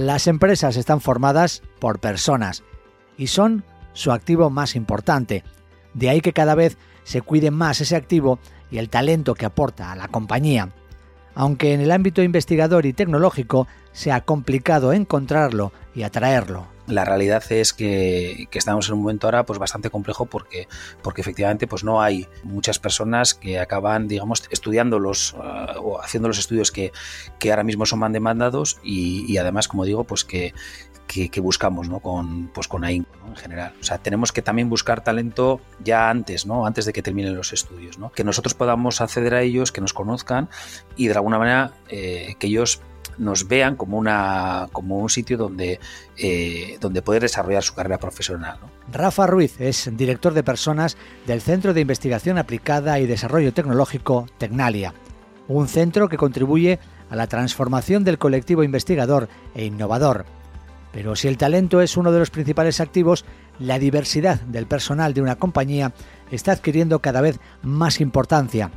Las empresas están formadas por personas y son su activo más importante. De ahí que cada vez se cuide más ese activo y el talento que aporta a la compañía. Aunque en el ámbito investigador y tecnológico sea complicado encontrarlo y atraerlo. La realidad es que, estamos en un momento ahora pues bastante complejo porque, porque efectivamente pues no hay muchas personas que acaban digamos estudiando los uh, o haciendo los estudios que, que, ahora mismo son más demandados y, además como digo pues que, que, buscamos ¿no? con, pues con en general. O sea, tenemos que también buscar talento ya antes, ¿no? antes de que terminen los estudios, ¿no? que nosotros podamos acceder a ellos, que nos conozcan y de alguna manera eh, que ellos nos vean como, un sitio donde, eh, donde poder desarrollar su carrera profesional. Rafa Ruiz es director de personas del Centro de Investigación Aplicada y Desarrollo Tecnológico Tecnalia, un centro que contribuye a la transformación del colectivo investigador e innovador pero si el talento es uno de los principales activos, la diversidad del personal de una compañía está adquiriendo cada vez más importancia.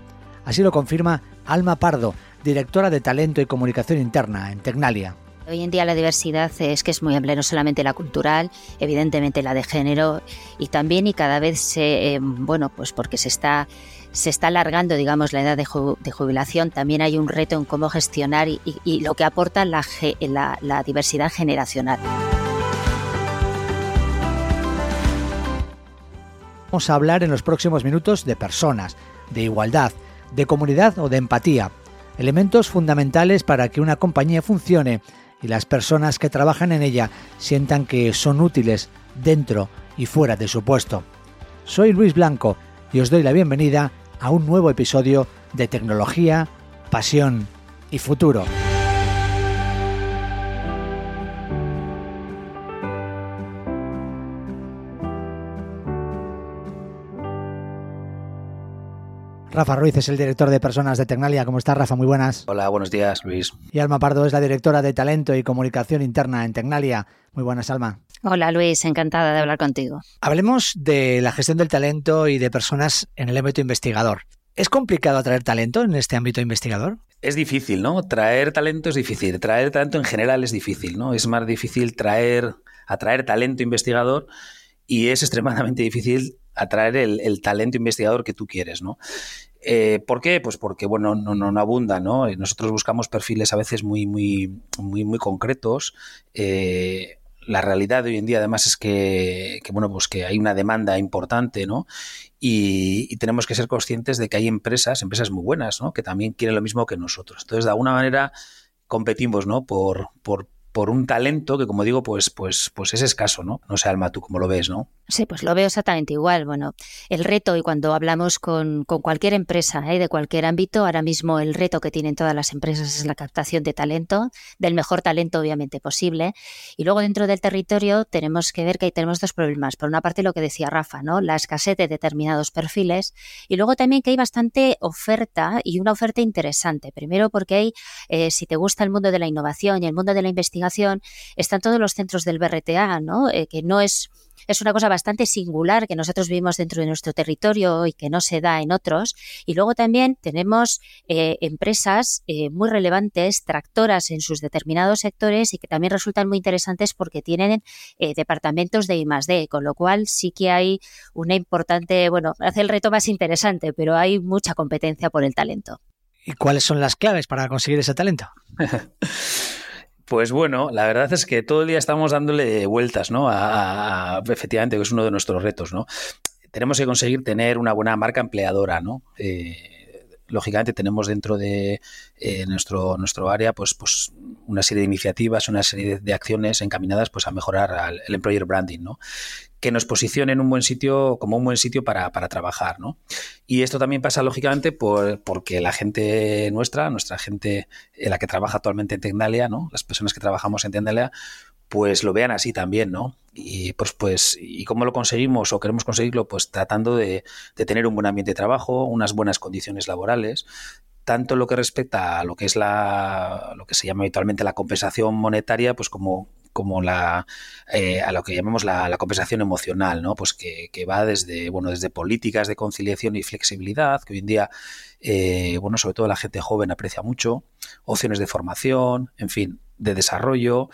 Así lo confirma Alma Pardo, directora de Talento y Comunicación Interna en Tecnalia. Hoy en día la diversidad es que es muy amplia, no solamente la cultural, evidentemente la de género y también y cada vez se, eh, bueno, pues porque se está se está alargando, digamos, la edad de, jubilación, también hay un reto en cómo gestionar y, lo que aporta la, la diversidad generacional. Vamos a hablar en los próximos minutos de personas, de igualdad, de comunidad o de empatía, elementos fundamentales para que una compañía funcione y las personas que trabajan en ella sientan que son útiles dentro y fuera de su puesto. Soy Luis Blanco y os doy la bienvenida a un nuevo episodio de tecnología, pasión y futuro. Rafa Ruiz es el director de personas de Tecnalia. ¿Cómo estás, Rafa? Muy buenas. Hola, buenos días, Luis. Y Alma Pardo es la directora de talento y comunicación interna en Tecnalia. Muy buenas, Alma. Hola Luis, encantada de hablar contigo. Hablemos de la gestión del talento y de personas en el ámbito investigador. ¿Es complicado atraer talento en este ámbito investigador? Es difícil, ¿no? Traer talento es difícil. Traer talento en general es difícil, ¿no? Es más difícil traer, atraer talento investigador y es extremadamente difícil atraer el, talento investigador que tú quieres, ¿no? Eh, ¿Por qué? Pues porque, bueno, no, no, abunda, ¿no? Nosotros buscamos perfiles a veces muy, muy, muy, muy concretos. Eh, la realidad de hoy en día además es que, bueno, pues que hay una demanda importante, ¿no? Y, tenemos que ser conscientes de que hay empresas, empresas muy buenas, ¿no? Que también quieren lo mismo que nosotros. Entonces, de alguna manera competimos, ¿no? Por, por, por un talento que, como digo, pues, pues, pues es escaso, ¿no? No sé, Alma, tú cómo lo ves, ¿no? Sí, pues lo veo exactamente igual. Bueno, el reto, y cuando hablamos con, cualquier empresa ¿eh? de cualquier ámbito, ahora mismo el reto que tienen todas las empresas es la captación de talento, del mejor talento obviamente posible. Y luego dentro del territorio tenemos que ver que ahí tenemos dos problemas. Por una parte lo que decía Rafa, ¿no? La escasez de determinados perfiles y luego también que hay bastante oferta y una oferta interesante. Primero porque hay, eh, si te gusta el mundo de la innovación y el mundo de la investigación, están todos los centros del BRTA, ¿no? Eh, que no es es una cosa bastante singular que nosotros vivimos dentro de nuestro territorio y que no se da en otros. Y luego también tenemos eh, empresas eh, muy relevantes, tractoras en sus determinados sectores y que también resultan muy interesantes porque tienen eh, departamentos de I+D, con lo cual sí que hay una importante, bueno, hace el reto más interesante, pero hay mucha competencia por el talento. ¿Y cuáles son las claves para conseguir ese talento? Pues bueno, la verdad es que todo el día estamos dándole vueltas, ¿no? A, efectivamente, que es uno de nuestros retos, ¿no? Tenemos que conseguir tener una buena marca empleadora, ¿no? Eh, lógicamente tenemos dentro de eh, nuestro, nuestro área pues, pues una serie de iniciativas, una serie de, acciones encaminadas pues, a mejorar el employer branding, ¿no? Que nos posicione en un buen sitio, como un buen sitio para, trabajar, ¿no? Y esto también pasa, lógicamente, por, porque la gente nuestra, nuestra gente en la que trabaja actualmente en Tecnalia, ¿no? Las personas que trabajamos en Tecnalia, pues lo vean así también, ¿no? Y pues, pues, ¿y cómo lo conseguimos o queremos conseguirlo? Pues tratando de, de tener un buen ambiente de trabajo, unas buenas condiciones laborales, tanto lo que respecta a lo que es la lo que se llama habitualmente la compensación monetaria, pues como como la eh, a lo que llamamos la, compensación emocional, ¿no? Pues que, va desde, bueno, desde políticas de conciliación y flexibilidad, que hoy en día, eh, bueno, sobre todo la gente joven aprecia mucho, opciones de formación, en fin, de desarrollo,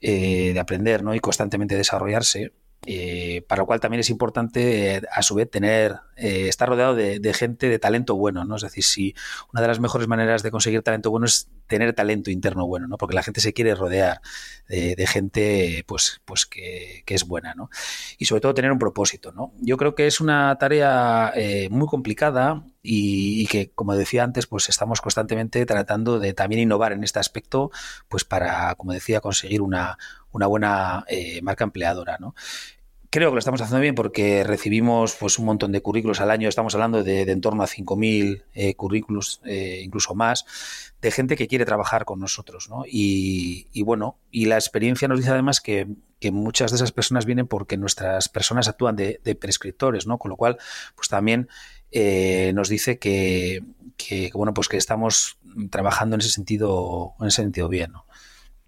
de aprender ¿no? y constantemente desarrollarse. Eh, para lo cual también es importante, eh, a su vez, tener, eh, estar rodeado de, gente de talento bueno, ¿no? Es decir, si una de las mejores maneras de conseguir talento bueno es tener talento interno bueno, ¿no? Porque la gente se quiere rodear de, gente, pues, pues que, es buena, ¿no? Y sobre todo tener un propósito, ¿no? Yo creo que es una tarea muy complicada y, que, como decía antes, pues estamos constantemente tratando de también innovar en este aspecto, pues para, como decía, conseguir una, una buena eh, marca empleadora. ¿no? Creo que lo estamos haciendo bien porque recibimos pues, un montón de currículos al año, estamos hablando de, en torno a 5.000 eh, currículos, eh, incluso más, de gente que quiere trabajar con nosotros. ¿no? Y, bueno, y la experiencia nos dice además que, muchas de esas personas vienen porque nuestras personas actúan de, prescriptores, ¿no? con lo cual pues también nos dice que, que, bueno, pues que estamos trabajando en ese sentido, en ese sentido bien.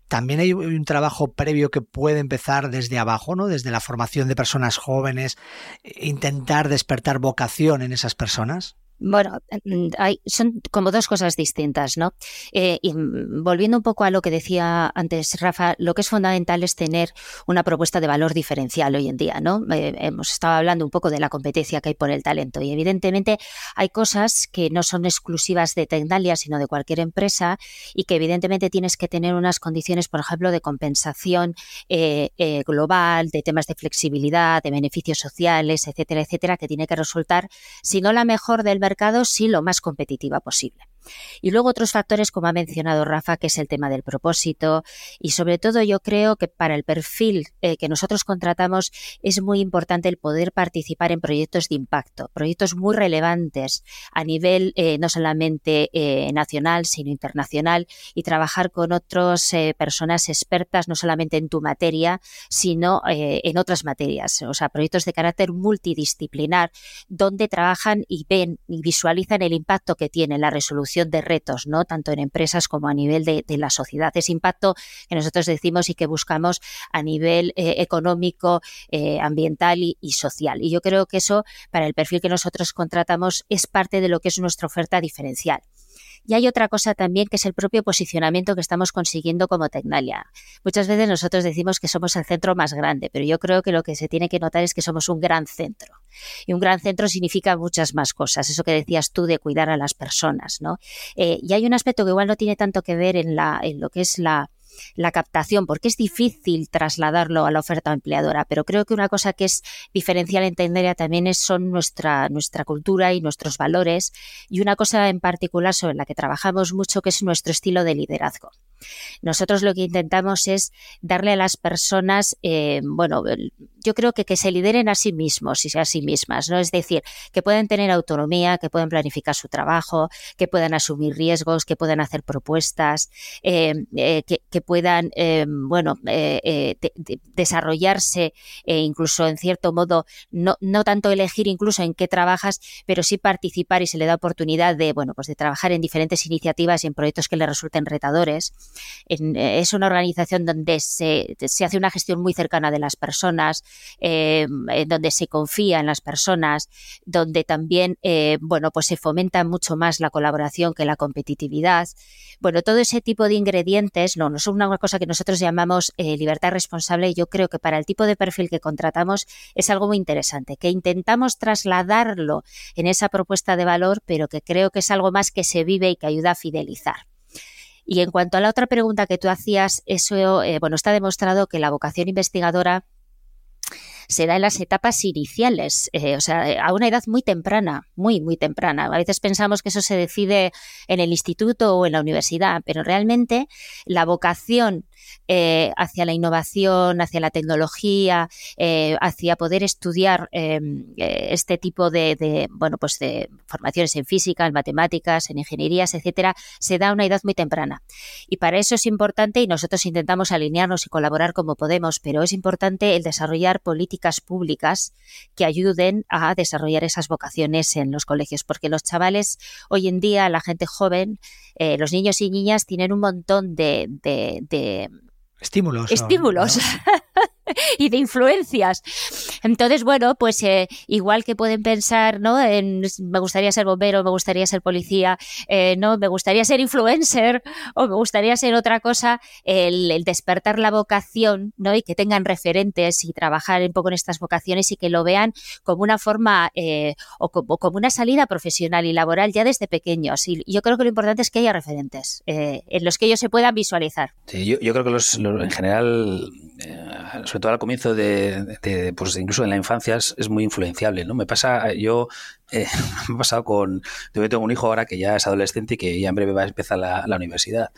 también hay un trabajo previo que puede empezar desde abajo, ¿no? Desde la formación de personas jóvenes, e intentar despertar vocación en esas personas. Bueno, mm, hay, son como dos cosas distintas, ¿no? Eh, y mm, volviendo un poco a lo que decía antes Rafa, lo que es fundamental es tener una propuesta de valor diferencial hoy en día, ¿no? Eh, hemos estado hablando un poco de la competencia que hay por el talento y evidentemente hay cosas que no son exclusivas de Tecnalia, sino de cualquier empresa y que evidentemente tienes que tener unas condiciones, por ejemplo, de compensación eh, global, de temas de flexibilidad, de beneficios sociales, etcétera, etcétera, que tiene que resultar, si no la mejor del mercado, mercado, sí lo más competitiva posible. Y luego otros factores, como ha mencionado Rafa, que es el tema del propósito. Y sobre todo yo creo que para el perfil eh, que nosotros contratamos es muy importante el poder participar en proyectos de impacto, proyectos muy relevantes a nivel eh, no solamente eh, nacional, sino internacional y trabajar con otras personas expertas, no solamente en tu materia, sino en otras materias. O sea, proyectos de carácter multidisciplinar donde trabajan y ven y visualizan el impacto que tiene la resolución de retos, ¿no? Tanto en empresas como a nivel de, la sociedad. Ese impacto que nosotros decimos y que buscamos a nivel eh, económico, eh, ambiental y, social. Y yo creo que eso, para el perfil que nosotros contratamos, es parte de lo que es nuestra oferta diferencial. Y hay otra cosa también que es el propio posicionamiento que estamos consiguiendo como Tecnalia. Muchas veces nosotros decimos que somos el centro más grande, pero yo creo que lo que se tiene que notar es que somos un gran centro. Y un gran centro significa muchas más cosas, eso que decías tú de cuidar a las personas, ¿no? Eh, y hay un aspecto que igual no tiene tanto que ver en, la, en lo que es la, la captación, porque es difícil trasladarlo a la oferta empleadora, pero creo que una cosa que es diferencial en Tenderia también es, son nuestra, nuestra cultura y nuestros valores, y una cosa en particular sobre la que trabajamos mucho, que es nuestro estilo de liderazgo. Nosotros lo que intentamos es darle a las personas, eh, bueno, yo creo que que se lideren a sí mismos y a sí mismas, ¿no? Es decir, que puedan tener autonomía, que puedan planificar su trabajo, que puedan asumir riesgos, que puedan hacer propuestas, eh, eh, que, puedan, bueno, desarrollarse e incluso en cierto modo, no, no tanto elegir incluso en qué trabajas, pero sí participar y se le da oportunidad de, bueno, pues de trabajar en diferentes iniciativas y en proyectos que le resulten retadores. Eh, es una organización donde se, hace una gestión muy cercana de las personas, eh, donde se confía en las personas, donde también eh, bueno, pues se fomenta mucho más la colaboración que la competitividad. Bueno, todo ese tipo de ingredientes no, no son una cosa que nosotros llamamos libertad responsable yo creo que para el tipo de perfil que contratamos es algo muy interesante, que intentamos trasladarlo en esa propuesta de valor, pero que creo que es algo más que se vive y que ayuda a fidelizar. Y en cuanto a la otra pregunta que tú hacías, eso, eh, bueno, está demostrado que la vocación investigadora se da en las etapas iniciales, eh, o sea, a una edad muy temprana, muy, muy temprana. A veces pensamos que eso se decide en el instituto o en la universidad, pero realmente la vocación eh, hacia la innovación, hacia la tecnología, eh, hacia poder estudiar em, eh, este tipo de, bueno, pues de formaciones en física, en matemáticas, en ingenierías, etcétera, se da a una edad muy temprana. Y para eso es importante, y nosotros intentamos alinearnos y colaborar como podemos, pero es importante el desarrollar políticas públicas que ayuden a desarrollar esas vocaciones en los colegios, porque los chavales hoy en día, la gente joven, los niños y niñas tienen un montón de Estímulos. Estímulos. y de influencias. Entonces, bueno, pues eh, igual que pueden pensar, ¿no? En, me gustaría ser bombero, me gustaría ser policía, eh, ¿no? Me gustaría ser influencer o me gustaría ser otra cosa, el, despertar la vocación, ¿no? Y que tengan referentes y trabajar un poco en estas vocaciones y que lo vean como una forma eh, o, como, una salida profesional y laboral ya desde pequeños. Y yo creo que lo importante es que haya referentes en los que ellos se puedan visualizar. Sí, yo, creo que los, en general todo al comienzo de, pues incluso en la infancia es, muy influenciable, ¿no? Me pasa, yo eh, me ha pasado con, yo tengo un hijo ahora que ya es adolescente y que ya en breve va a empezar la, universidad,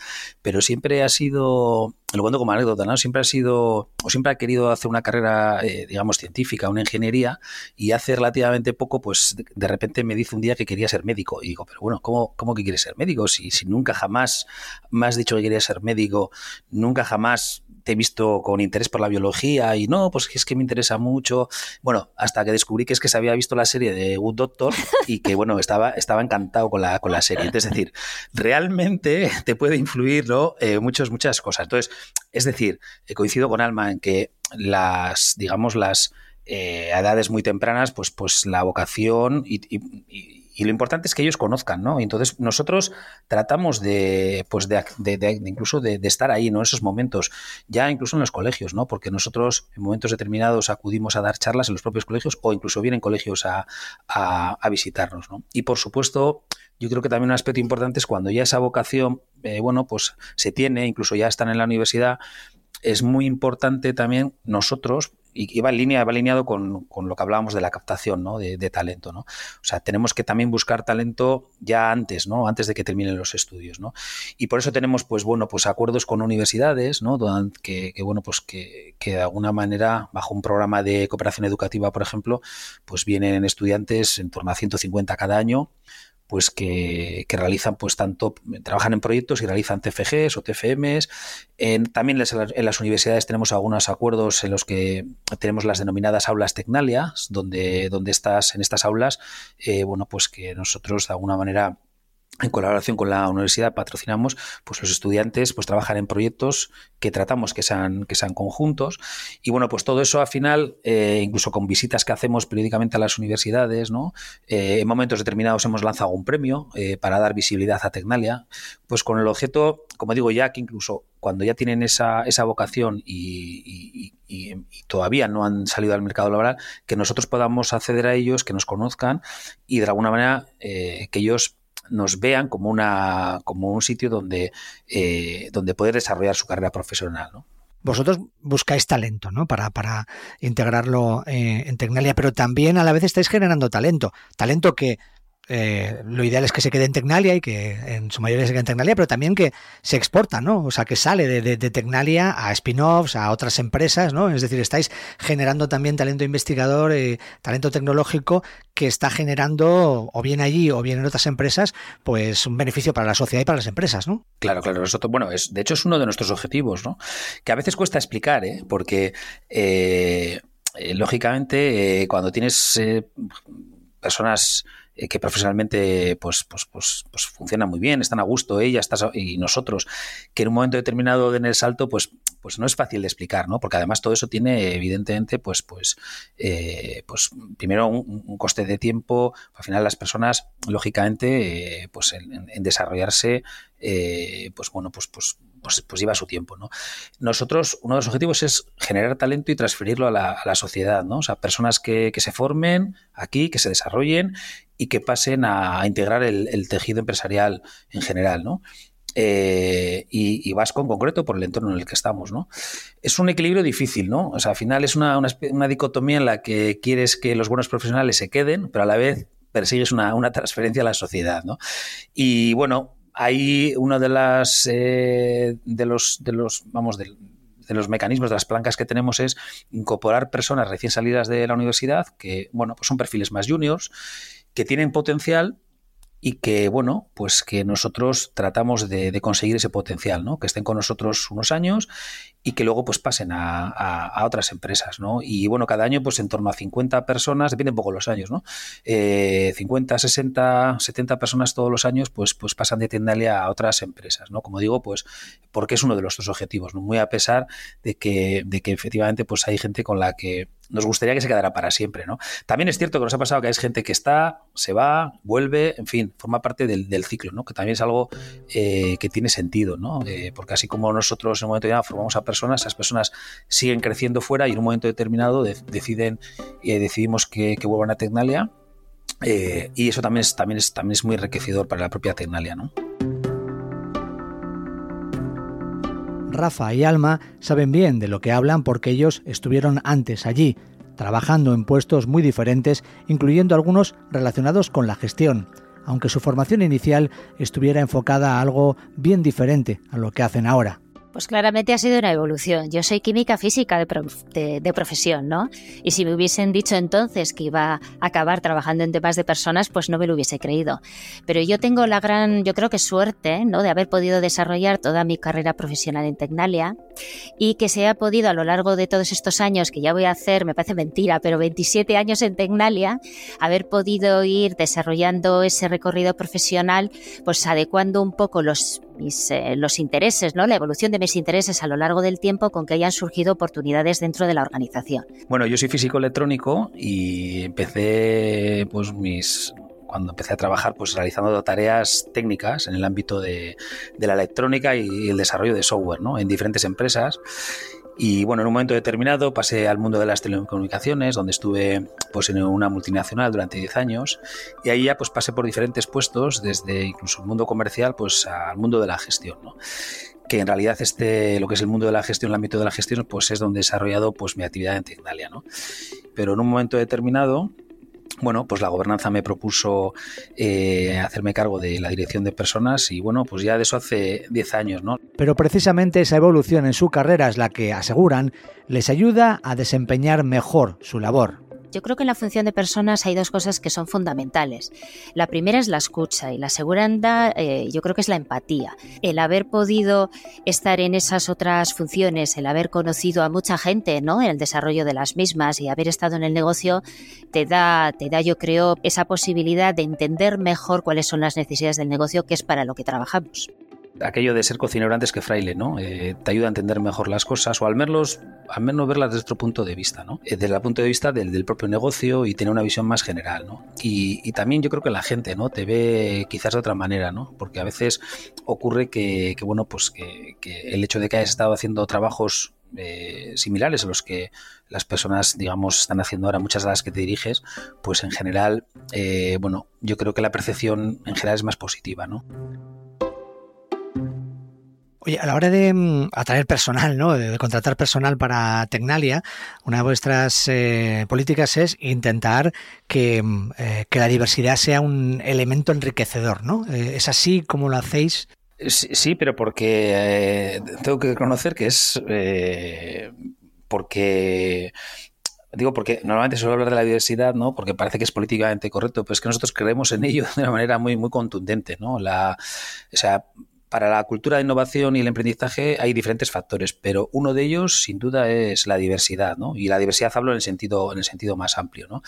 pero siempre ha sido, lo cuento como anécdota, ¿no? Siempre ha sido, o siempre ha querido hacer una carrera, eh, digamos, científica, una ingeniería, y hace relativamente poco, pues de repente me dice un día que quería ser médico, y digo, pero bueno, ¿cómo, cómo que quieres ser médico? Si, si nunca jamás me has dicho que querías ser médico, nunca jamás te he visto con interés por la biología y no, pues es que me interesa mucho. Bueno, hasta que descubrí que es que se había visto la serie de Good Doctor y que, bueno, estaba, estaba encantado con la, con la serie. Es decir, realmente te puede influir ¿no? Eh, muchas, muchas cosas. Entonces, es decir, coincido con Alma en que las, digamos, las eh, edades muy tempranas, pues, pues la vocación y y lo importante es que ellos conozcan, ¿no? entonces nosotros tratamos de, pues de, incluso de, estar ahí, ¿no? Esos momentos, ya incluso en los colegios, ¿no? Porque nosotros en momentos determinados acudimos a dar charlas en los propios colegios o incluso vienen colegios a, a, visitarnos, ¿no? Y por supuesto, yo creo que también un aspecto importante es cuando ya esa vocación, eh, bueno, pues se tiene, incluso ya están en la universidad, es muy importante también nosotros, y, va en línea, va alineado con, lo que hablábamos de la captación ¿no? de, talento. ¿no? O sea, tenemos que también buscar talento ya antes, ¿no? Antes de que terminen los estudios. ¿no? Y por eso tenemos, pues bueno, pues acuerdos con universidades, ¿no? Que, que bueno, pues que, que, de alguna manera, bajo un programa de cooperación educativa, por ejemplo, pues vienen estudiantes en torno a 150 cada año pues que, realizan pues tanto trabajan en proyectos y realizan TFGs o TFMs en, también en las universidades tenemos algunos acuerdos en los que tenemos las denominadas aulas Tecnalia donde donde en estas aulas eh, bueno pues que nosotros de alguna manera en colaboración con la universidad patrocinamos, pues los estudiantes pues trabajan en proyectos que tratamos que sean, que sean conjuntos. Y bueno, pues todo eso al final, eh, incluso con visitas que hacemos periódicamente a las universidades, ¿no? Eh, en momentos determinados hemos lanzado un premio eh, para dar visibilidad a Tecnalia, pues con el objeto, como digo ya, que incluso cuando ya tienen esa, esa vocación y, todavía no han salido al mercado laboral, que nosotros podamos acceder a ellos, que nos conozcan y de alguna manera que ellos nos vean como, una, como un sitio donde, eh, donde poder desarrollar su carrera profesional. Vosotros buscáis talento, ¿no? Para, para integrarlo eh, en Tecnalia, pero también a la vez estáis generando talento. Talento que eh, lo ideal es que se quede en Tecnalia y que en su mayoría se quede en Tecnalia, pero también que se exporta, ¿no? O sea, que sale de, Tecnalia a spin-offs, a otras empresas, ¿no? Es decir, estáis generando también talento investigador, eh, talento tecnológico que está generando, o bien allí o bien en otras empresas, pues un beneficio para la sociedad y para las empresas, ¿no? Claro, claro. Nosotros, bueno, es, de hecho es uno de nuestros objetivos, ¿no? Que a veces cuesta explicar, ¿eh? Porque, eh, lógicamente, cuando tienes personas eh, que profesionalmente pues, pues, pues, pues funcionan muy bien, están a gusto ellas y nosotros, que en un momento determinado en el salto, pues, pues no es fácil de explicar, ¿no? Porque además todo eso tiene, evidentemente, pues, pues, eh, pues primero un, coste de tiempo, al final las personas, lógicamente, eh, pues en, desarrollarse, pues bueno, pues, pues pues, pues, lleva su tiempo. ¿no? Nosotros, uno de los objetivos es generar talento y transferirlo a la, sociedad, ¿no? O sea, personas que, se formen aquí, que se desarrollen y que pasen a, integrar el, tejido empresarial en general, ¿no? Eh, y, Vasco en concreto por el entorno en el que estamos, ¿no? Es un equilibrio difícil, ¿no? O sea, al final es una, una, dicotomía en la que quieres que los buenos profesionales se queden, pero a la vez persigues una, una transferencia a la sociedad, ¿no? Y bueno, ahí uno de las eh, de los de los vamos de, los mecanismos de las plancas que tenemos es incorporar personas recién salidas de la universidad que bueno pues son perfiles más juniors que tienen potencial y que, bueno, pues que nosotros tratamos de, conseguir ese potencial, ¿no? Que estén con nosotros unos años y que luego pues pasen a, otras empresas, ¿no? Y bueno, cada año pues en torno a 50 personas, depende un poco los años, ¿no? 50, 60, 70 personas todos los años pues, pues pasan de Tendalia a otras empresas, ¿no? Como digo, pues porque es uno de nuestros objetivos, ¿no? Muy a pesar de que, de que efectivamente pues hay gente con la que nos gustaría que se quedara para siempre, ¿no? También es cierto que nos ha pasado que hay gente que está, se va, vuelve, en fin, forma parte del, ciclo, ¿no? Que también es algo eh, que tiene sentido, ¿no? Eh, porque así como nosotros en un momento determinado formamos a personas, esas personas siguen creciendo fuera y en un momento determinado deciden eh, decidimos que, vuelvan a Tecnalia y eso también es, también, es, también es muy enriquecedor para la propia Tecnalia, ¿no? Rafa y Alma saben bien de lo que hablan porque ellos estuvieron antes allí, trabajando en puestos muy diferentes, incluyendo algunos relacionados con la gestión, aunque su formación inicial estuviera enfocada a algo bien diferente a lo que hacen ahora. Pues claramente ha sido una evolución. Yo soy química física de, profesión, ¿no? Y si me hubiesen dicho entonces que iba a acabar trabajando en temas de personas, pues no me lo hubiese creído. Pero yo tengo la gran, yo creo que suerte, ¿no? De haber podido desarrollar toda mi carrera profesional en Tecnalia y que se ha podido a lo largo de todos estos años, que ya voy a hacer, me parece mentira, pero 27 años en Tecnalia, haber podido ir desarrollando ese recorrido profesional, pues adecuando un poco los eh, los intereses, ¿no? la evolución de mis intereses a lo largo del tiempo con que hayan surgido oportunidades dentro de la organización. Bueno, yo soy físico electrónico y empecé pues mis cuando empecé a trabajar pues realizando tareas técnicas en el ámbito de, de la electrónica y el desarrollo de software ¿no? en diferentes empresas y bueno, en un momento determinado pasé al mundo de las telecomunicaciones, donde estuve pues en una multinacional durante 10 años y ahí ya pues pasé por diferentes puestos, desde incluso el mundo comercial pues al mundo de la gestión, ¿no? Que en realidad este lo que es el mundo de la gestión, el ámbito de la gestión, pues es donde he desarrollado pues mi actividad en Tecnalia, ¿no? Pero en un momento determinado bueno, pues la gobernanza me propuso eh, hacerme cargo de la dirección de personas y bueno, pues ya de eso hace 10 años, ¿no? Pero precisamente esa evolución en su carrera es la que, aseguran, les ayuda a desempeñar mejor su labor. Yo creo que en la función de personas hay dos cosas que son fundamentales. La primera es la escucha y la segunda eh, yo creo que es la empatía. El haber podido estar en esas otras funciones, el haber conocido a mucha gente ¿no? en el desarrollo de las mismas y haber estado en el negocio, te da, te da yo creo esa posibilidad de entender mejor cuáles son las necesidades del negocio que es para lo que trabajamos aquello de ser cocinero antes que fraile, ¿no? Eh, te ayuda a entender mejor las cosas o al menos, al menos verlas desde otro punto de vista, ¿no? Eh, desde el punto de vista del, propio negocio y tener una visión más general, ¿no? Y, también yo creo que la gente, ¿no? Te ve quizás de otra manera, ¿no? Porque a veces ocurre que, bueno, pues que, el hecho de que hayas estado haciendo trabajos eh, similares a los que las personas, digamos, están haciendo ahora, muchas de las que te diriges, pues en general, bueno, yo creo que la percepción en general es más positiva, ¿no? Oye, a la hora de mm, atraer personal, ¿no? de, contratar personal para Tecnalia, una de vuestras eh, políticas es intentar que, mm, eh, que, la diversidad sea un elemento enriquecedor, ¿no? Eh, ¿Es así como lo hacéis? Sí, pero porque tengo que reconocer que es porque Digo porque normalmente suelo hablar de la diversidad, ¿no? Porque parece que es políticamente correcto, pero es que nosotros creemos en ello de una manera muy, muy contundente, ¿no? La, o sea, para la cultura de innovación y el emprendizaje hay diferentes factores, pero uno de ellos, sin duda, es la diversidad, ¿no? Y la diversidad hablo en el sentido, en el sentido más amplio, ¿no?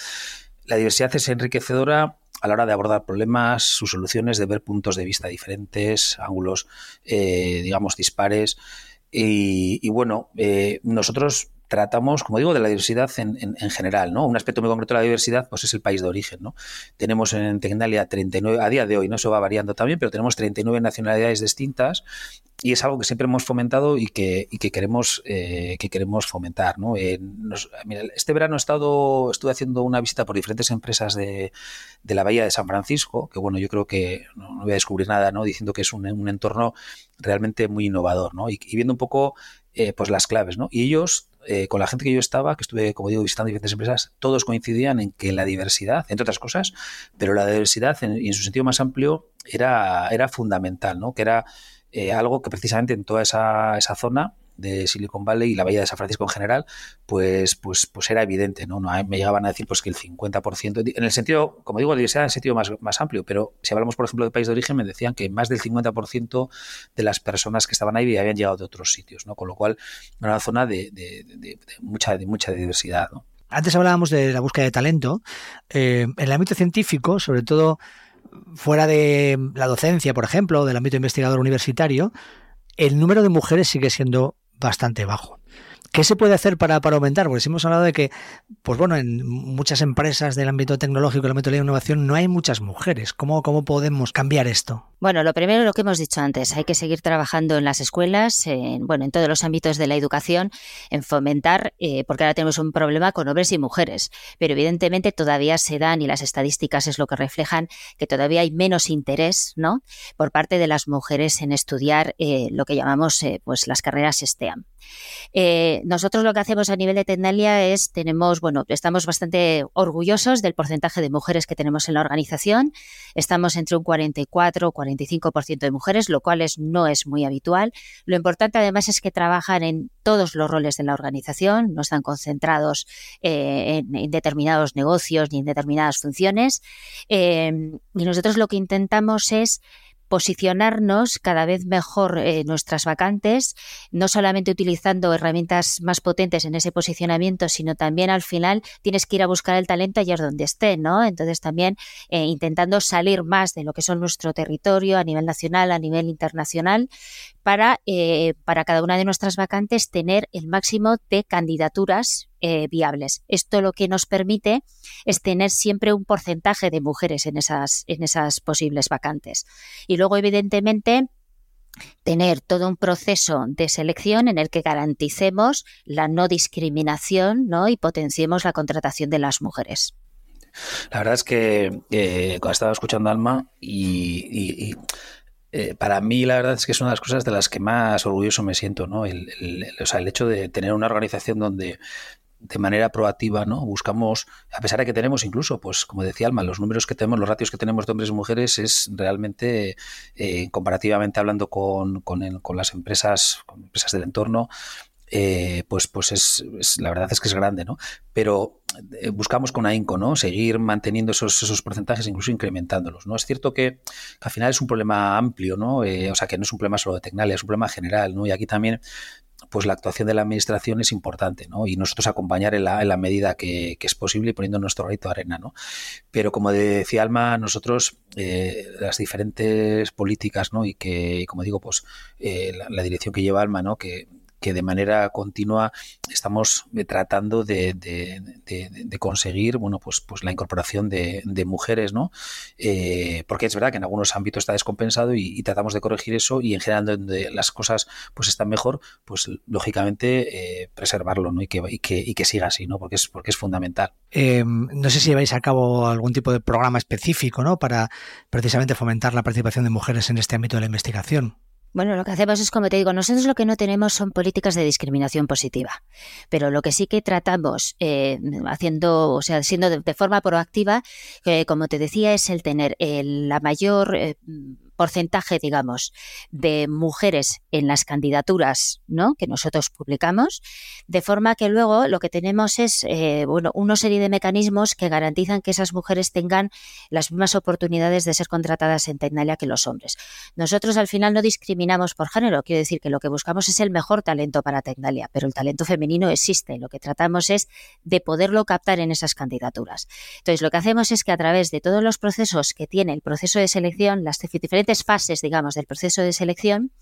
La diversidad es enriquecedora a la hora de abordar problemas, sus soluciones, de ver puntos de vista diferentes, ángulos, eh, digamos, dispares. Y, bueno, eh, nosotros tratamos, como digo, de la diversidad en, en, general, ¿no? Un aspecto muy concreto de la diversidad, pues es el país de origen, ¿no? Tenemos en Tecnalia 39, a día de hoy, ¿no? Eso va variando también, pero tenemos 39 nacionalidades distintas y es algo que siempre hemos fomentado y que, y que queremos eh, que queremos fomentar, ¿no? mira, este verano he estado, estuve haciendo una visita por diferentes empresas de, de la Bahía de San Francisco, que bueno, yo creo que no, voy a descubrir nada, ¿no? Diciendo que es un, un entorno realmente muy innovador, ¿no? Y viendo un poco eh, pues las claves, ¿no? Y ellos eh, con la gente que yo estaba, que estuve, como digo, visitando diferentes empresas, todos coincidían en que la diversidad, entre otras cosas, pero la diversidad en, en su sentido más amplio era, era fundamental, ¿no? Que era eh, algo que precisamente en toda esa, esa zona de Silicon Valley y la Bahía de San Francisco en general, pues, pues, pues era evidente, ¿no? me llegaban a decir pues que el 50%, en el sentido, como digo, diversidad en el sentido más, más amplio, pero si hablamos, por ejemplo, del país de origen, me decían que más del 50% de las personas que estaban ahí habían llegado de otros sitios, ¿no? Con lo cual era una zona de, de, mucha, de mucha diversidad. Antes hablábamos de la búsqueda de talento. Eh, en el ámbito científico, sobre todo fuera de la docencia, por ejemplo, del ámbito investigador universitario, el número de mujeres sigue siendo bastante bajo. ¿Qué se puede hacer para, aumentar? Porque si hemos hablado de que, pues bueno, en muchas empresas del ámbito tecnológico, del ámbito de la innovación, no hay muchas mujeres. ¿Cómo, cómo podemos cambiar esto? Bueno, lo primero lo que hemos dicho antes, hay que seguir trabajando en las escuelas, en, bueno, en todos los ámbitos de la educación, en fomentar, eh, porque ahora tenemos un problema con hombres y mujeres, pero evidentemente todavía se dan y las estadísticas es lo que reflejan que todavía hay menos interés, ¿no? Por parte de las mujeres en estudiar eh, lo que llamamos, eh, pues, las carreras STEAM. nosotros lo que hacemos a nivel de Tendalia es tenemos, bueno, estamos bastante orgullosos del porcentaje de mujeres que tenemos en la organización, estamos entre un 44 y 40 25% de mujeres, lo cual es, no es muy habitual. Lo importante además es que trabajan en todos los roles de la organización, no están concentrados eh, en, determinados negocios ni en determinadas funciones. Eh, y nosotros lo que intentamos es posicionarnos cada vez mejor eh, nuestras vacantes, no solamente utilizando herramientas más potentes en ese posicionamiento, sino también al final tienes que ir a buscar el talento allá donde esté, ¿no? Entonces también eh, intentando salir más de lo que son nuestro territorio a nivel nacional, a nivel internacional, para, eh, para cada una de nuestras vacantes tener el máximo de candidaturas eh, viables. Esto lo que nos permite es tener siempre un porcentaje de mujeres en esas, en esas posibles vacantes. Y luego, evidentemente, tener todo un proceso de selección en el que garanticemos la no discriminación ¿no? y potenciemos la contratación de las mujeres. La verdad es que eh, cuando estaba escuchando Alma y eh, para mí la verdad es que es una de las cosas de las que más orgulloso me siento, ¿no? El, o sea, el hecho de tener una organización donde de manera proactiva, ¿no? Buscamos, a pesar de que tenemos incluso, pues como decía Alma, los números que tenemos, los ratios que tenemos de hombres y mujeres es realmente, eh, comparativamente hablando con, con, con, las empresas, empresas del entorno, eh, pues, pues es, la verdad es que es grande, ¿no? Pero eh, buscamos con AINCO, ¿no? Seguir manteniendo esos, esos porcentajes, incluso incrementándolos, ¿no? Es cierto que, al final es un problema amplio, ¿no? Eh, o sea, que no es un problema solo de Tecnalia, es un problema general, ¿no? Y aquí también pues la actuación de la administración es importante, ¿no? Y nosotros acompañar en la, en la medida que, es posible y poniendo nuestro grito de arena, ¿no? Pero como decía Alma, nosotros las diferentes políticas, ¿no? Y que, como digo, pues la, la, dirección que lleva Alma, ¿no? Que que de manera continua estamos eh, tratando de, conseguir bueno pues pues la incorporación de, mujeres no eh, porque es verdad que en algunos ámbitos está descompensado y, tratamos de corregir eso y en general donde las cosas pues están mejor pues lógicamente eh, preservarlo no y que, y que, y que siga así no porque es porque es fundamental. No sé si lleváis a cabo algún tipo de programa específico no para precisamente fomentar la participación de mujeres en este ámbito de la investigación bueno, lo que hacemos es, como te digo, nosotros lo que no tenemos son políticas de discriminación positiva, pero lo que sí que tratamos eh, haciendo, o sea, siendo de, forma proactiva, eh, como te decía, es el tener la mayor eh, porcentaje, digamos, de mujeres en las candidaturas ¿no? que nosotros publicamos, de forma que luego lo que tenemos es eh, bueno, una serie de mecanismos que garantizan que esas mujeres tengan las mismas oportunidades de ser contratadas en Tecnalia que los hombres. Nosotros al final no discriminamos por género, quiero decir que lo que buscamos es el mejor talento para Tecnalia, pero el talento femenino existe. Lo que tratamos es de poderlo captar en esas candidaturas. Entonces, lo que hacemos es que a través de todos los procesos que tiene el proceso de selección, las diferentes fases, digamos, del proceso de selección,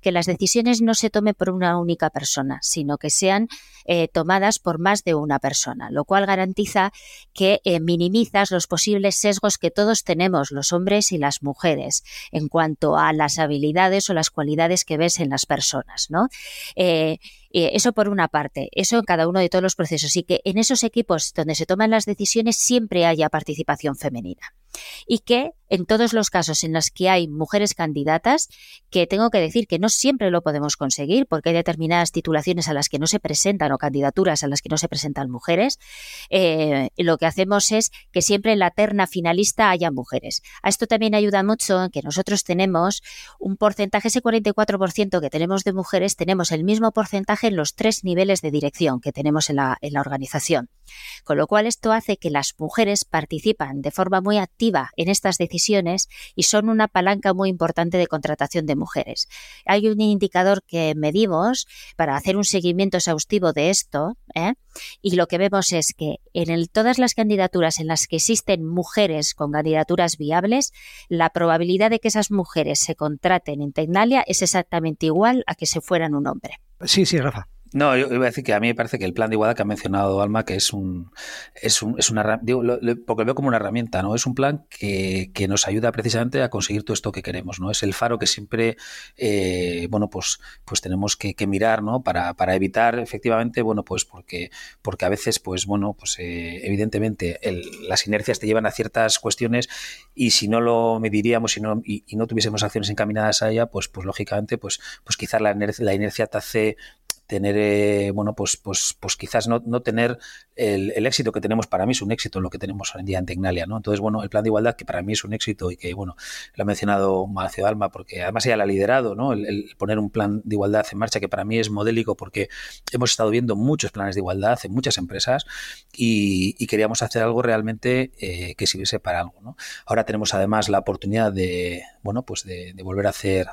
que las decisiones no se tomen por una única persona, sino que sean eh, tomadas por más de una persona, lo cual garantiza que eh, minimizas los posibles sesgos que todos tenemos, los hombres y las mujeres, en cuanto a las habilidades o las cualidades que ves en las personas, ¿no? Eh, eso por una parte, eso en cada uno de todos los procesos y que en esos equipos donde se toman las decisiones siempre haya participación femenina. y que en todos los casos en los que hay mujeres candidatas, que tengo que decir que no siempre lo podemos conseguir, porque hay determinadas titulaciones a las que no se presentan o candidaturas a las que no se presentan mujeres, eh, lo que hacemos es que siempre en la terna finalista haya mujeres. A esto también ayuda mucho que nosotros tenemos un porcentaje, ese 44% que tenemos de mujeres, tenemos el mismo porcentaje en los tres niveles de dirección que tenemos en la, en la organización. Con lo cual esto hace que las mujeres participan de forma muy activa en estas decisiones y son una palanca muy importante de contratación de mujeres. Hay un indicador que medimos para hacer un seguimiento exhaustivo de esto ¿eh? y lo que vemos es que en todas las candidaturas en las que existen mujeres con candidaturas viables, la probabilidad de que esas mujeres se contraten en Tecnalia es exactamente igual a que se fueran un hombre. Sí, sí, Rafa. No, yo iba a decir que a mí me parece que el plan de igualdad que ha mencionado Alma, que es un, es un, es una, digo, porque lo veo como una herramienta, ¿no? Es un plan que, que, nos ayuda precisamente a conseguir todo esto que queremos, ¿no? Es el faro que siempre, eh, bueno, pues, pues tenemos que, mirar, ¿no? Para, para evitar, efectivamente, bueno, pues porque, porque a veces, pues, bueno, pues eh, evidentemente el, las inercias te llevan a ciertas cuestiones y si no lo mediríamos y no, y, y no tuviésemos acciones encaminadas a ella, pues, pues lógicamente, pues, pues quizás la inercia, la inercia te hace tener, eh, bueno, pues, pues, pues quizás no, no tener el, el, éxito que tenemos, para mí es un éxito lo que tenemos hoy en día en Tecnalia, ¿no? Entonces, bueno, el plan de igualdad, que para mí es un éxito y que, bueno, lo ha mencionado Malacio Alma, porque además ella lo ha liderado, ¿no? El, poner un plan de igualdad en marcha que para mí es modélico porque hemos estado viendo muchos planes de igualdad en muchas empresas y, queríamos hacer algo realmente eh, que sirviese para algo, ¿no? Ahora tenemos además la oportunidad de, bueno, pues de, volver a hacer,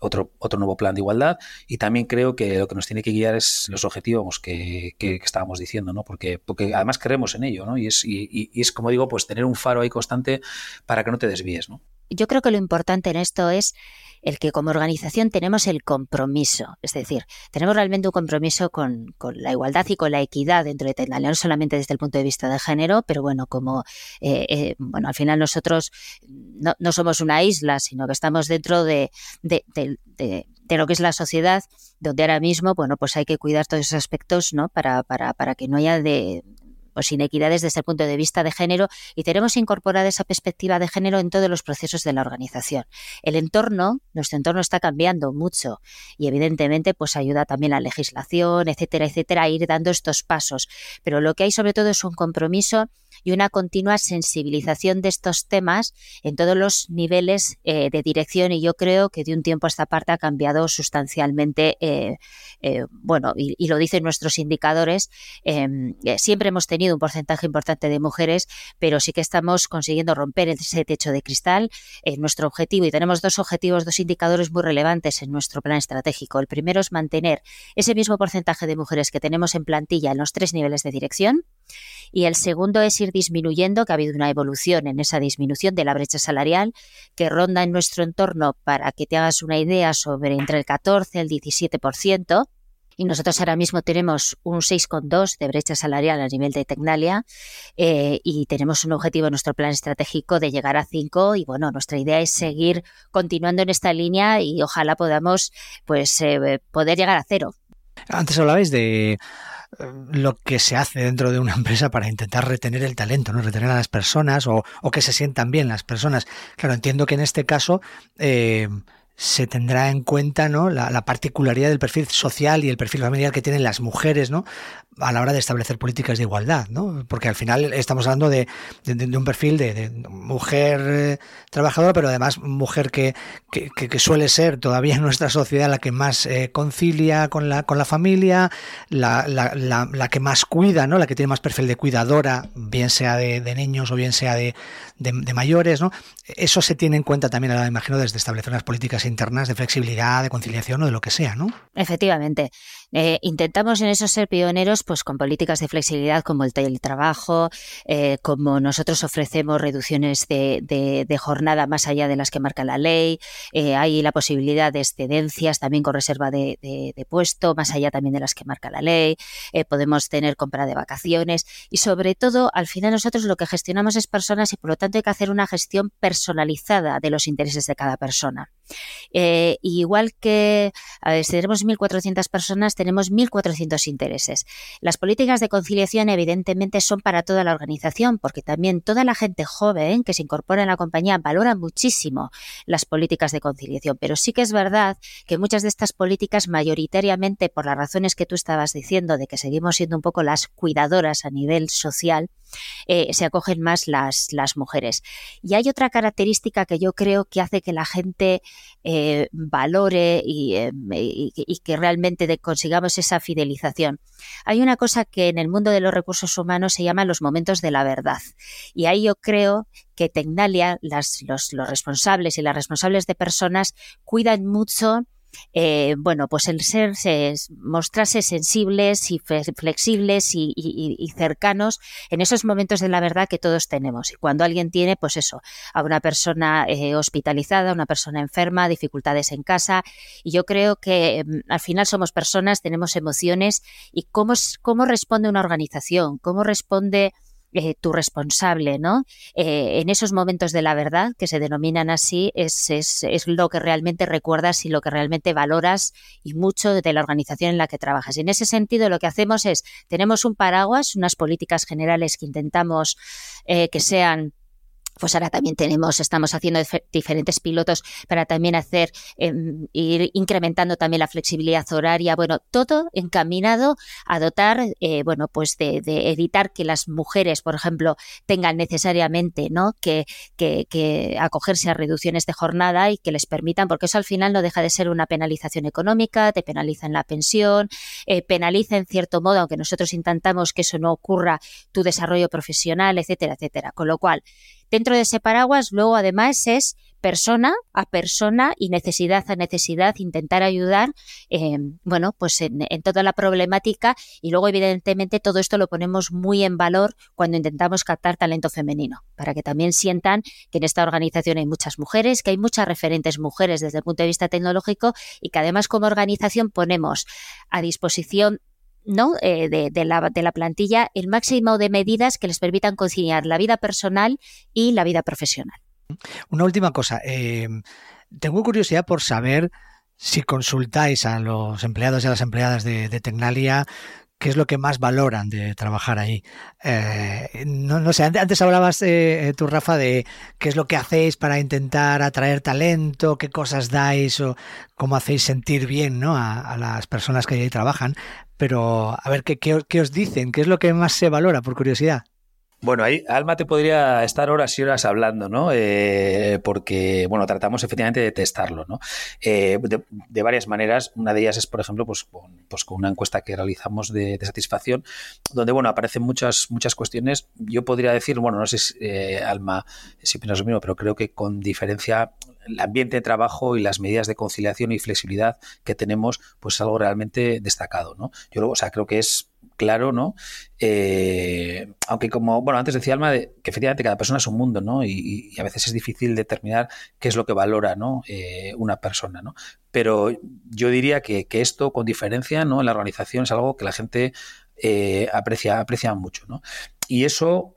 otro, otro nuevo plan de igualdad y también creo que lo que nos tiene que guiar es los objetivos que, que, estábamos diciendo, ¿no? Porque, porque además creemos en ello, ¿no? Y es, y, y es, como digo, pues tener un faro ahí constante para que no te desvíes, ¿no? Yo creo que lo importante en esto es el que como organización tenemos el compromiso, es decir, tenemos realmente un compromiso con, la igualdad y con la equidad dentro de Tecnalia, no solamente desde el punto de vista de género, pero bueno, como eh, eh, bueno, al final nosotros no, somos una isla, sino que estamos dentro de, de, de, de de lo que es la sociedad, donde ahora mismo, bueno, pues hay que cuidar todos esos aspectos, ¿no? Para, para, para que no haya de, pues, inequidades desde el punto de vista de género y tenemos incorporada esa perspectiva de género en todos los procesos de la organización. El entorno, nuestro entorno está cambiando mucho y evidentemente pues ayuda también la legislación, etcétera, etcétera, a ir dando estos pasos. Pero lo que hay sobre todo es un compromiso y una continua sensibilización de estos temas en todos los niveles eh, de dirección y yo creo que de un tiempo a esta parte ha cambiado sustancialmente, eh, eh, bueno, y, y, lo dicen nuestros indicadores, em, siempre hemos tenido un porcentaje importante de mujeres, pero sí que estamos consiguiendo romper ese techo de cristal. nuestro objetivo, y tenemos dos objetivos, dos indicadores muy relevantes en nuestro plan estratégico. El primero es mantener ese mismo porcentaje de mujeres que tenemos en plantilla en los tres niveles de dirección y el segundo es ir disminuyendo, que ha habido una evolución en esa disminución de la brecha salarial, que ronda en nuestro entorno, para que te hagas una idea, sobre entre el 14 y el 17%. Y nosotros ahora mismo tenemos un 6,2 de brecha salarial a nivel de Tecnalia eh, y tenemos un objetivo en nuestro plan estratégico de llegar a 5 y bueno, nuestra idea es seguir continuando en esta línea y ojalá podamos pues eh, poder llegar a cero. Antes hablabais de lo que se hace dentro de una empresa para intentar retener el talento, ¿no? retener a las personas o, o que se sientan bien las personas. Claro, entiendo que en este caso eh, se tendrá en cuenta ¿no? La, la, particularidad del perfil social y el perfil familiar que tienen las mujeres ¿no? a la hora de establecer políticas de igualdad, ¿no? porque al final estamos hablando de, de, un perfil de, mujer eh, trabajadora, pero además mujer que, que, suele ser todavía en nuestra sociedad la que más eh, concilia con la, con la familia, la, la, la, que más cuida, ¿no? la que tiene más perfil de cuidadora, bien sea de, niños o bien sea de, mayores. ¿no? Eso se tiene en cuenta también, ahora imagino, desde establecer unas políticas internas de flexibilidad, de conciliación o de lo que sea. ¿no? Efectivamente. Eh, intentamos en eso ser pioneros pues con políticas de flexibilidad como el teletrabajo, eh, como nosotros ofrecemos reducciones de, jornada más allá de las que marca la ley, eh, hay la posibilidad de excedencias también con reserva de, de, puesto, más allá también de las que marca la ley, eh, podemos tener compra de vacaciones y sobre todo al final nosotros lo que gestionamos es personas y por lo tanto hay que hacer una gestión personalizada de los intereses de cada persona. Eh, igual que a ver, si tenemos 1.400 personas, tenemos 1.400 intereses. Las políticas de conciliación evidentemente son para toda la organización, porque también toda la gente joven que se incorpora en la compañía valora muchísimo las políticas de conciliación, pero sí que es verdad que muchas de estas políticas mayoritariamente por las razones que tú estabas diciendo de que seguimos siendo un poco las cuidadoras a nivel social, eh, se acogen más las, las, mujeres. Y hay otra característica que yo creo que hace que la gente eh, valore eh, y, que realmente consigamos esa fidelización. Hay una cosa que en el mundo de los recursos humanos se llama los momentos de la verdad. Y ahí yo creo que Tecnalia, las, los, los responsables y las responsables de personas cuidan mucho eh, bueno, pues el ser, mostrarse sensibles y flexibles y, cercanos en esos momentos de la verdad que todos tenemos. Y cuando alguien tiene, pues eso, a una persona eh, hospitalizada, una persona enferma, dificultades en casa, y yo creo que mm, al final somos personas, tenemos emociones, y cómo, cómo responde una organización, cómo responde eh, tu responsable, ¿no? Eh, en esos momentos de la verdad, que se denominan así, es, es, es, lo que realmente recuerdas y lo que realmente valoras y mucho de la organización en la que trabajas. Y en ese sentido, lo que hacemos es, tenemos un paraguas, unas políticas generales que intentamos eh, que sean pues ahora también tenemos, estamos haciendo diferentes pilotos para también hacer, em, ir incrementando también la flexibilidad horaria, bueno, todo encaminado a dotar, eh, bueno, pues de, evitar que las mujeres, por ejemplo, tengan necesariamente, ¿no? Que, que, acogerse a reducciones de jornada y que les permitan, porque eso al final no deja de ser una penalización económica, te penaliza en la pensión, eh, penaliza en cierto modo, aunque nosotros intentamos que eso no ocurra, tu desarrollo profesional, etcétera, etcétera. Con lo cual, Dentro de ese paraguas, luego además es persona a persona y necesidad a necesidad, intentar ayudar, eh, bueno, pues en, toda la problemática. Y luego evidentemente todo esto lo ponemos muy en valor cuando intentamos captar talento femenino, para que también sientan que en esta organización hay muchas mujeres, que hay muchas referentes mujeres desde el punto de vista tecnológico y que además como organización ponemos a disposición ¿no? Eh, de, la, de, la, plantilla el máximo de medidas que les permitan conciliar la vida personal y la vida profesional. Una última cosa. Eh, tengo curiosidad por saber si consultáis a los empleados y a las empleadas de, de Tecnalia qué es lo que más valoran de trabajar ahí. Eh, no, sé, antes hablabas eh, tú, Rafa, de qué es lo que hacéis para intentar atraer talento, qué cosas dais o cómo hacéis sentir bien ¿no? a, las personas que ahí trabajan. Pero a ver, ¿qué, qué os dicen? ¿Qué es lo que más se valora, por curiosidad? Bueno, ahí Alma te podría estar horas y horas hablando, ¿no? Eh, porque, bueno, tratamos efectivamente de testarlo, ¿no? Eh, de, varias maneras. Una de ellas es, por ejemplo, pues con, pues una encuesta que realizamos de, satisfacción, donde, bueno, aparecen muchas, muchas cuestiones. Yo podría decir, bueno, no sé si eh, Alma si opinas lo mismo, pero creo que con diferencia el ambiente de trabajo y las medidas de conciliación y flexibilidad que tenemos, pues es algo realmente destacado, ¿no? Yo, o sea, creo que es claro, ¿no? Eh, aunque como, bueno, antes decía Alma, que efectivamente cada persona es un mundo, ¿no? Y, a veces es difícil determinar qué es lo que valora, ¿no? Eh, una persona, ¿no? Pero yo diría que, esto, con diferencia, ¿no? En la organización es algo que la gente eh, aprecia, aprecia mucho, ¿no? Y eso,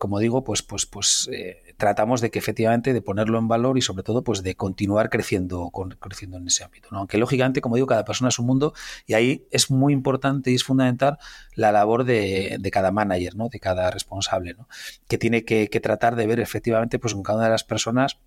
como digo, pues, pues, pues tratamos de que efectivamente de ponerlo en valor y sobre todo pues de continuar creciendo, creciendo en ese ámbito. ¿no? Aunque lógicamente, como digo, cada persona es un mundo y ahí es muy importante y es fundamental la labor de, cada manager, ¿no? de cada responsable, ¿no? que tiene que, que, tratar de ver efectivamente pues con cada una de las personas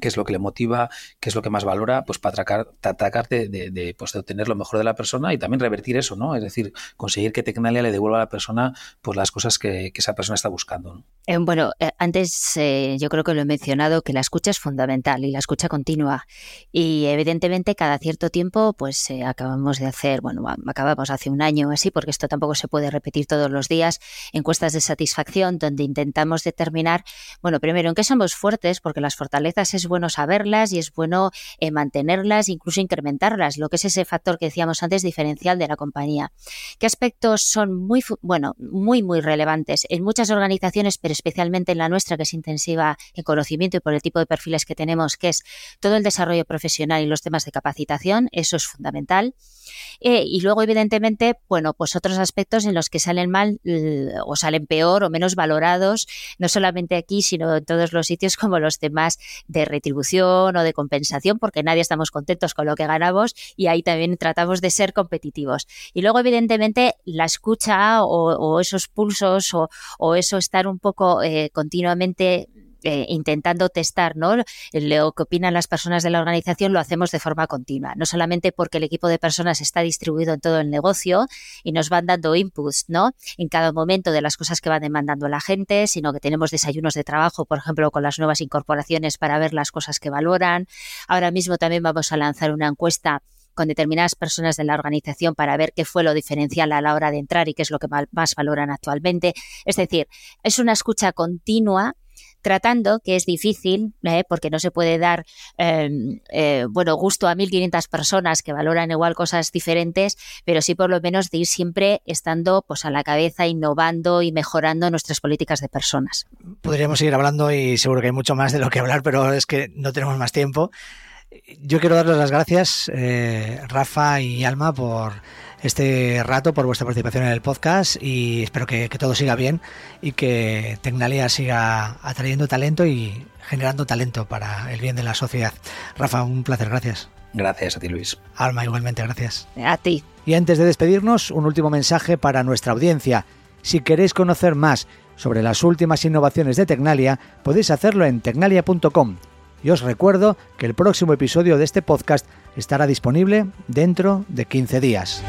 qué es lo que le motiva, qué es lo que más valora, pues para tratar, de, pues de, obtener lo mejor de la persona y también revertir eso, ¿no? Es decir, conseguir que Tecnalia le devuelva a la persona pues las cosas que, esa persona está buscando. Eh, bueno, eh, antes eh, yo creo que lo he mencionado que la escucha es fundamental y la escucha continua. Y evidentemente cada cierto tiempo, pues acabamos de hacer, bueno, acabamos hace un año así, porque esto tampoco se puede repetir todos los días, encuestas de satisfacción donde intentamos determinar, bueno, primero en qué somos fuertes, porque las fortalezas es bueno saberlas y es bueno eh, mantenerlas, incluso incrementarlas, lo que es ese factor que decíamos antes diferencial de la compañía. ¿Qué aspectos son muy, bueno, muy, muy relevantes en muchas organizaciones, pero especialmente en la nuestra, que es intensiva en conocimiento y por el tipo de perfiles que tenemos, que es todo el desarrollo profesional y los temas de capacitación? Eso es fundamental. Eh, y luego, evidentemente, bueno, pues otros aspectos en los que salen mal o salen peor o menos valorados, no solamente aquí, sino en todos los sitios, como los temas de retribución o de compensación, porque nadie estamos contentos con lo que ganamos y ahí también tratamos de ser competitivos. Y luego, evidentemente, la escucha o, esos pulsos o, eso estar un poco eh, continuamente eh, intentando testar ¿no? lo que opinan las personas de la organización, lo hacemos de forma continua. No solamente porque el equipo de personas está distribuido en todo el negocio y nos van dando inputs ¿no? en cada momento de las cosas que va demandando la gente, sino que tenemos desayunos de trabajo, por ejemplo, con las nuevas incorporaciones para ver las cosas que valoran. Ahora mismo también vamos a lanzar una encuesta con determinadas personas de la organización para ver qué fue lo diferencial a la hora de entrar y qué es lo que más valoran actualmente. Es decir, es una escucha continua tratando, que es difícil, ¿eh? porque no se puede dar em, eh, bueno, gusto a 1.500 personas que valoran igual cosas diferentes, pero sí por lo menos de ir siempre estando pues, a la cabeza, innovando y mejorando nuestras políticas de personas. Podríamos seguir hablando y seguro que hay mucho más de lo que hablar, pero es que no tenemos más tiempo. Yo quiero darles las gracias, eh, Rafa y Alma, por este rato, por vuestra participación en el podcast y espero que, todo siga bien y que Tecnalia siga atrayendo talento y generando talento para el bien de la sociedad. Rafa, un placer, gracias. Gracias a ti, Luis. Alma, igualmente, gracias. A ti. Y antes de despedirnos, un último mensaje para nuestra audiencia. Si queréis conocer más sobre las últimas innovaciones de Tecnalia, podéis hacerlo en tecnalia.com. Y os recuerdo que el próximo episodio de este podcast estará disponible dentro de 15 días.